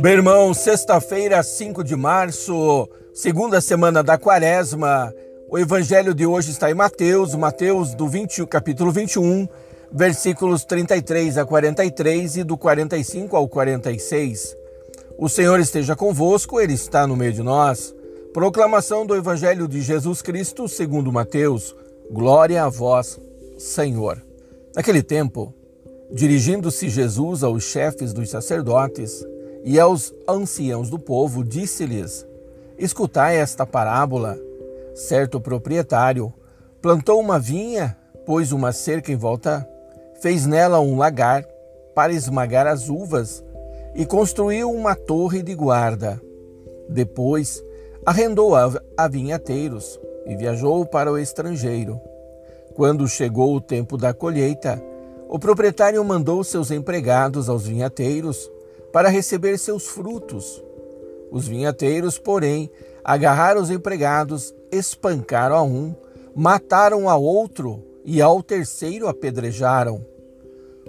Meu irmão, sexta-feira, 5 de março, segunda semana da quaresma. O evangelho de hoje está em Mateus, Mateus do 20, capítulo 21, versículos 33 a 43 e do 45 ao 46. O Senhor esteja convosco, ele está no meio de nós. Proclamação do evangelho de Jesus Cristo, segundo Mateus. Glória a vós, Senhor. Naquele tempo, dirigindo-se Jesus aos chefes dos sacerdotes, e aos anciãos do povo disse-lhes: Escutai esta parábola. Certo proprietário plantou uma vinha, pôs uma cerca em volta, fez nela um lagar para esmagar as uvas e construiu uma torre de guarda. Depois arrendou a, a vinhateiros e viajou para o estrangeiro. Quando chegou o tempo da colheita, o proprietário mandou seus empregados aos vinhateiros para receber seus frutos. Os vinhateiros, porém, agarraram os empregados, espancaram a um, mataram a outro e ao terceiro apedrejaram.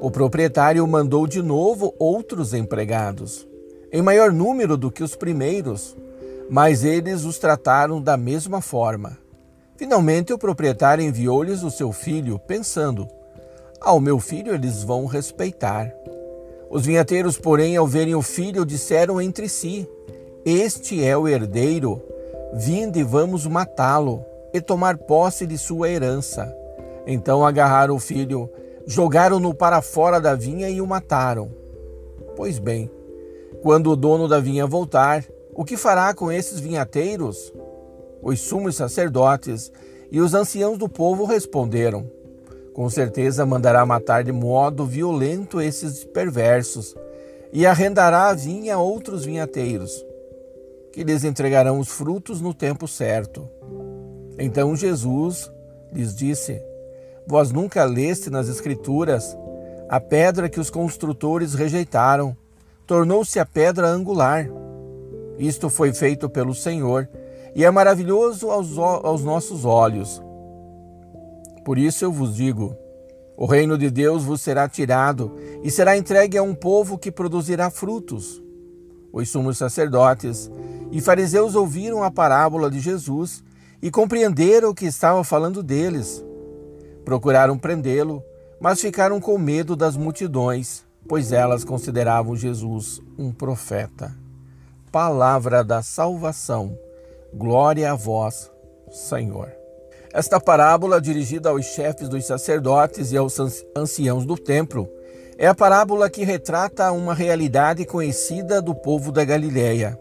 O proprietário mandou de novo outros empregados, em maior número do que os primeiros, mas eles os trataram da mesma forma. Finalmente, o proprietário enviou-lhes o seu filho, pensando: Ao meu filho eles vão respeitar. Os vinhateiros, porém, ao verem o filho, disseram entre si: Este é o herdeiro, vinde vamos matá-lo e tomar posse de sua herança. Então agarraram o filho, jogaram-no para fora da vinha e o mataram. Pois bem, quando o dono da vinha voltar, o que fará com esses vinhateiros? Os sumos sacerdotes e os anciãos do povo responderam: com certeza mandará matar de modo violento esses perversos e arrendará a vinha a outros vinhateiros, que lhes entregarão os frutos no tempo certo. Então Jesus lhes disse: Vós nunca leste nas Escrituras a pedra que os construtores rejeitaram, tornou-se a pedra angular. Isto foi feito pelo Senhor e é maravilhoso aos, aos nossos olhos. Por isso eu vos digo: o reino de Deus vos será tirado e será entregue a um povo que produzirá frutos. Os sumos sacerdotes e fariseus ouviram a parábola de Jesus e compreenderam o que estava falando deles. Procuraram prendê-lo, mas ficaram com medo das multidões, pois elas consideravam Jesus um profeta. Palavra da salvação. Glória a vós, Senhor. Esta parábola, dirigida aos chefes dos sacerdotes e aos anciãos do templo, é a parábola que retrata uma realidade conhecida do povo da Galiléia.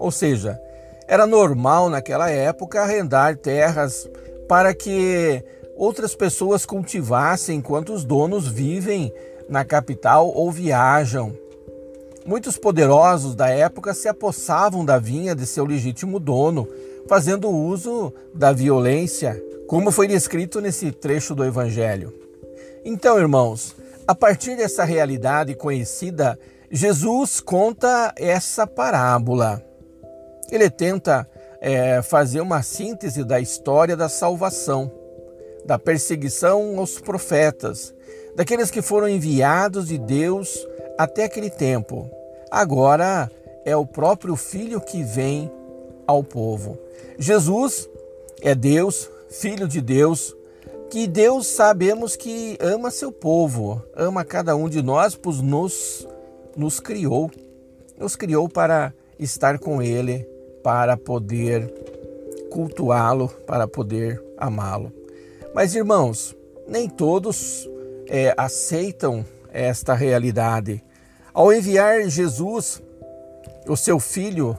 Ou seja, era normal naquela época arrendar terras para que outras pessoas cultivassem enquanto os donos vivem na capital ou viajam. Muitos poderosos da época se apossavam da vinha de seu legítimo dono, fazendo uso da violência como foi descrito nesse trecho do Evangelho. Então, irmãos, a partir dessa realidade conhecida, Jesus conta essa parábola. Ele tenta é, fazer uma síntese da história da salvação, da perseguição aos profetas, daqueles que foram enviados de Deus até aquele tempo. Agora é o próprio Filho que vem ao povo. Jesus é Deus, filho de Deus, que Deus sabemos que ama seu povo, ama cada um de nós, pois nos, nos criou, nos criou para estar com Ele, para poder cultuá-lo, para poder amá-lo. Mas irmãos, nem todos é, aceitam esta realidade. Ao enviar Jesus, o seu filho,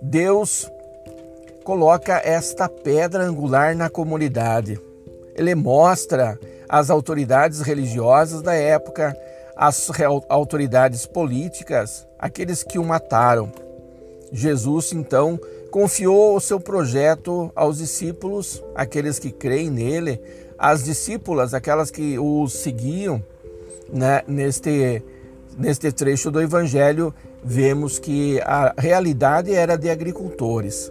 Deus coloca esta pedra angular na comunidade. Ele mostra às autoridades religiosas da época, às autoridades políticas, aqueles que o mataram. Jesus, então, confiou o seu projeto aos discípulos, aqueles que creem nele, às discípulas, aquelas que o seguiam. Né? Neste, neste trecho do Evangelho, vemos que a realidade era de agricultores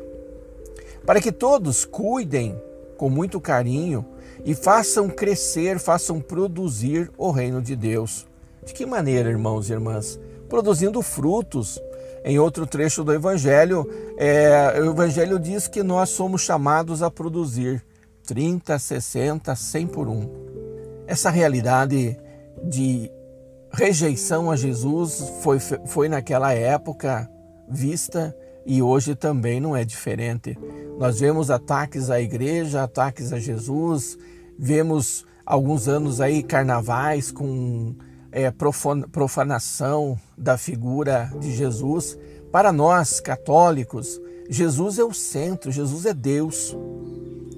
para que todos cuidem com muito carinho e façam crescer, façam produzir o reino de Deus. De que maneira, irmãos e irmãs? Produzindo frutos. Em outro trecho do Evangelho, é, o Evangelho diz que nós somos chamados a produzir 30, 60, 100 por um. Essa realidade de rejeição a Jesus foi, foi naquela época vista e hoje também não é diferente. Nós vemos ataques à igreja, ataques a Jesus, vemos alguns anos aí carnavais com é, profanação da figura de Jesus. Para nós católicos, Jesus é o centro, Jesus é Deus.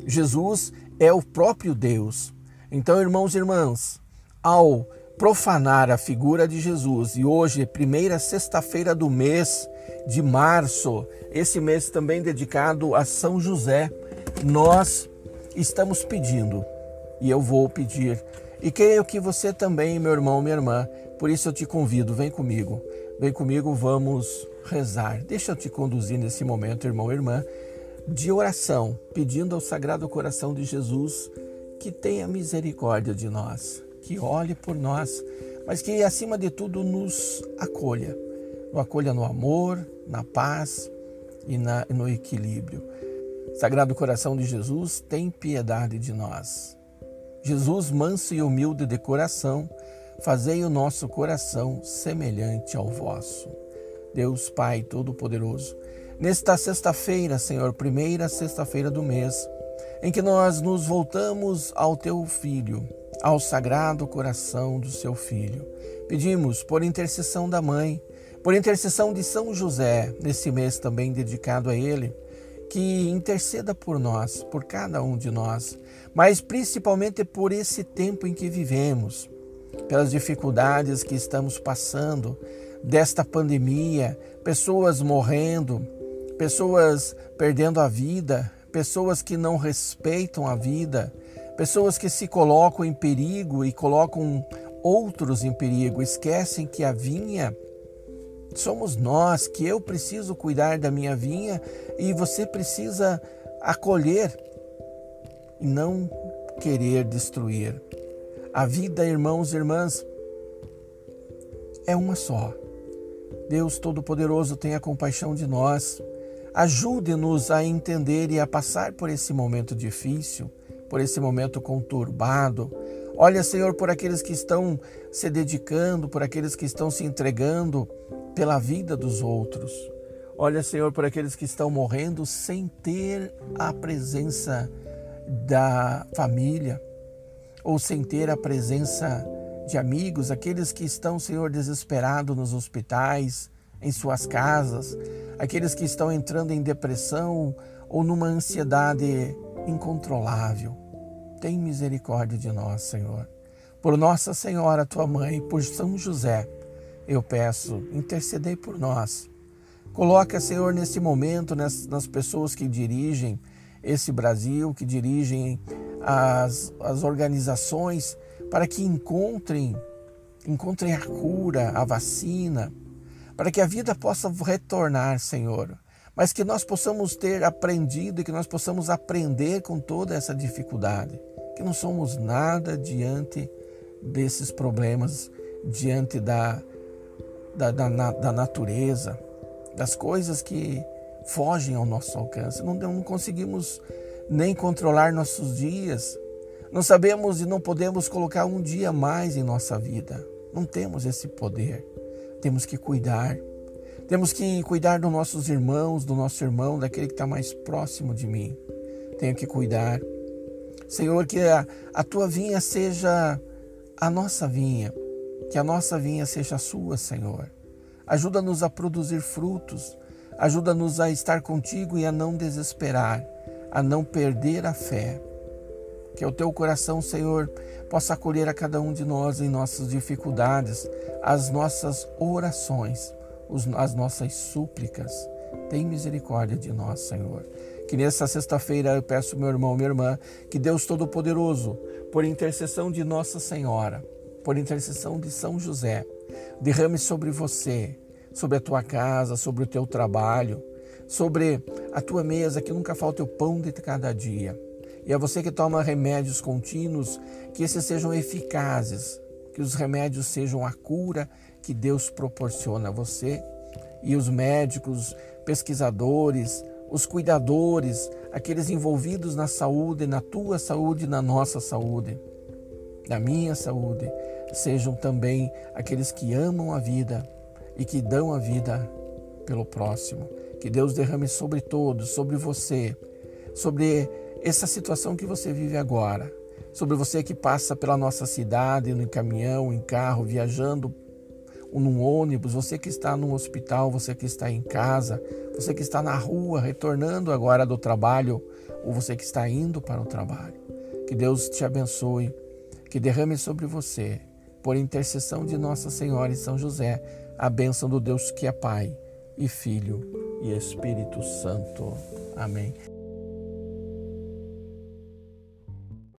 Jesus é o próprio Deus. Então, irmãos e irmãs, ao profanar a figura de Jesus e hoje, primeira sexta-feira do mês, de março, esse mês também dedicado a São José, nós estamos pedindo e eu vou pedir. E creio que você também, meu irmão, minha irmã, por isso eu te convido, vem comigo, vem comigo, vamos rezar. Deixa eu te conduzir nesse momento, irmão irmã, de oração, pedindo ao Sagrado Coração de Jesus que tenha misericórdia de nós, que olhe por nós, mas que acima de tudo nos acolha o acolha no amor, na paz e na, no equilíbrio. Sagrado coração de Jesus, tem piedade de nós. Jesus, manso e humilde de coração, fazei o nosso coração semelhante ao vosso. Deus Pai Todo-Poderoso, nesta sexta-feira, Senhor, primeira sexta-feira do mês, em que nós nos voltamos ao Teu Filho, ao Sagrado Coração do Seu Filho, pedimos, por intercessão da Mãe, por intercessão de São José, nesse mês também dedicado a ele, que interceda por nós, por cada um de nós, mas principalmente por esse tempo em que vivemos, pelas dificuldades que estamos passando, desta pandemia, pessoas morrendo, pessoas perdendo a vida, pessoas que não respeitam a vida, pessoas que se colocam em perigo e colocam outros em perigo, esquecem que a vinha somos nós, que eu preciso cuidar da minha vinha e você precisa acolher e não querer destruir. A vida, irmãos e irmãs, é uma só. Deus Todo-Poderoso tenha compaixão de nós. Ajude-nos a entender e a passar por esse momento difícil, por esse momento conturbado. Olha, Senhor, por aqueles que estão se dedicando, por aqueles que estão se entregando pela vida dos outros. Olha, Senhor, por aqueles que estão morrendo sem ter a presença da família ou sem ter a presença de amigos, aqueles que estão, Senhor, desesperados nos hospitais, em suas casas, aqueles que estão entrando em depressão ou numa ansiedade incontrolável. Tem misericórdia de nós, Senhor. Por Nossa Senhora, tua mãe, por São José, eu peço, intercedei por nós. Coloca, Senhor, nesse momento, nas, nas pessoas que dirigem esse Brasil, que dirigem as, as organizações, para que encontrem, encontrem a cura, a vacina, para que a vida possa retornar, Senhor. Mas que nós possamos ter aprendido e que nós possamos aprender com toda essa dificuldade, que não somos nada diante desses problemas, diante da da, da, da natureza, das coisas que fogem ao nosso alcance. Não, não conseguimos nem controlar nossos dias. Não sabemos e não podemos colocar um dia mais em nossa vida. Não temos esse poder. Temos que cuidar. Temos que cuidar dos nossos irmãos, do nosso irmão, daquele que está mais próximo de mim. Tenho que cuidar. Senhor, que a, a tua vinha seja a nossa vinha, que a nossa vinha seja sua, Senhor. Ajuda-nos a produzir frutos, ajuda-nos a estar contigo e a não desesperar, a não perder a fé. Que o teu coração, Senhor, possa acolher a cada um de nós em nossas dificuldades, as nossas orações, as nossas súplicas. Tem misericórdia de nós, Senhor. Que nessa sexta-feira eu peço, meu irmão, minha irmã, que Deus Todo-Poderoso, por intercessão de Nossa Senhora, por intercessão de São José, derrame sobre você, sobre a tua casa, sobre o teu trabalho, sobre a tua mesa, que nunca falta o pão de cada dia. E a você que toma remédios contínuos, que esses sejam eficazes, que os remédios sejam a cura que Deus proporciona a você e os médicos, pesquisadores, os cuidadores, aqueles envolvidos na saúde, na tua saúde, na nossa saúde, na minha saúde, sejam também aqueles que amam a vida e que dão a vida pelo próximo. Que Deus derrame sobre todos, sobre você, sobre essa situação que você vive agora, sobre você que passa pela nossa cidade, no caminhão, em carro, viajando num ônibus, você que está no hospital, você que está em casa, você que está na rua, retornando agora do trabalho, ou você que está indo para o trabalho. Que Deus te abençoe, que derrame sobre você, por intercessão de Nossa Senhora e São José, a bênção do Deus que é Pai e Filho e Espírito Santo. Amém.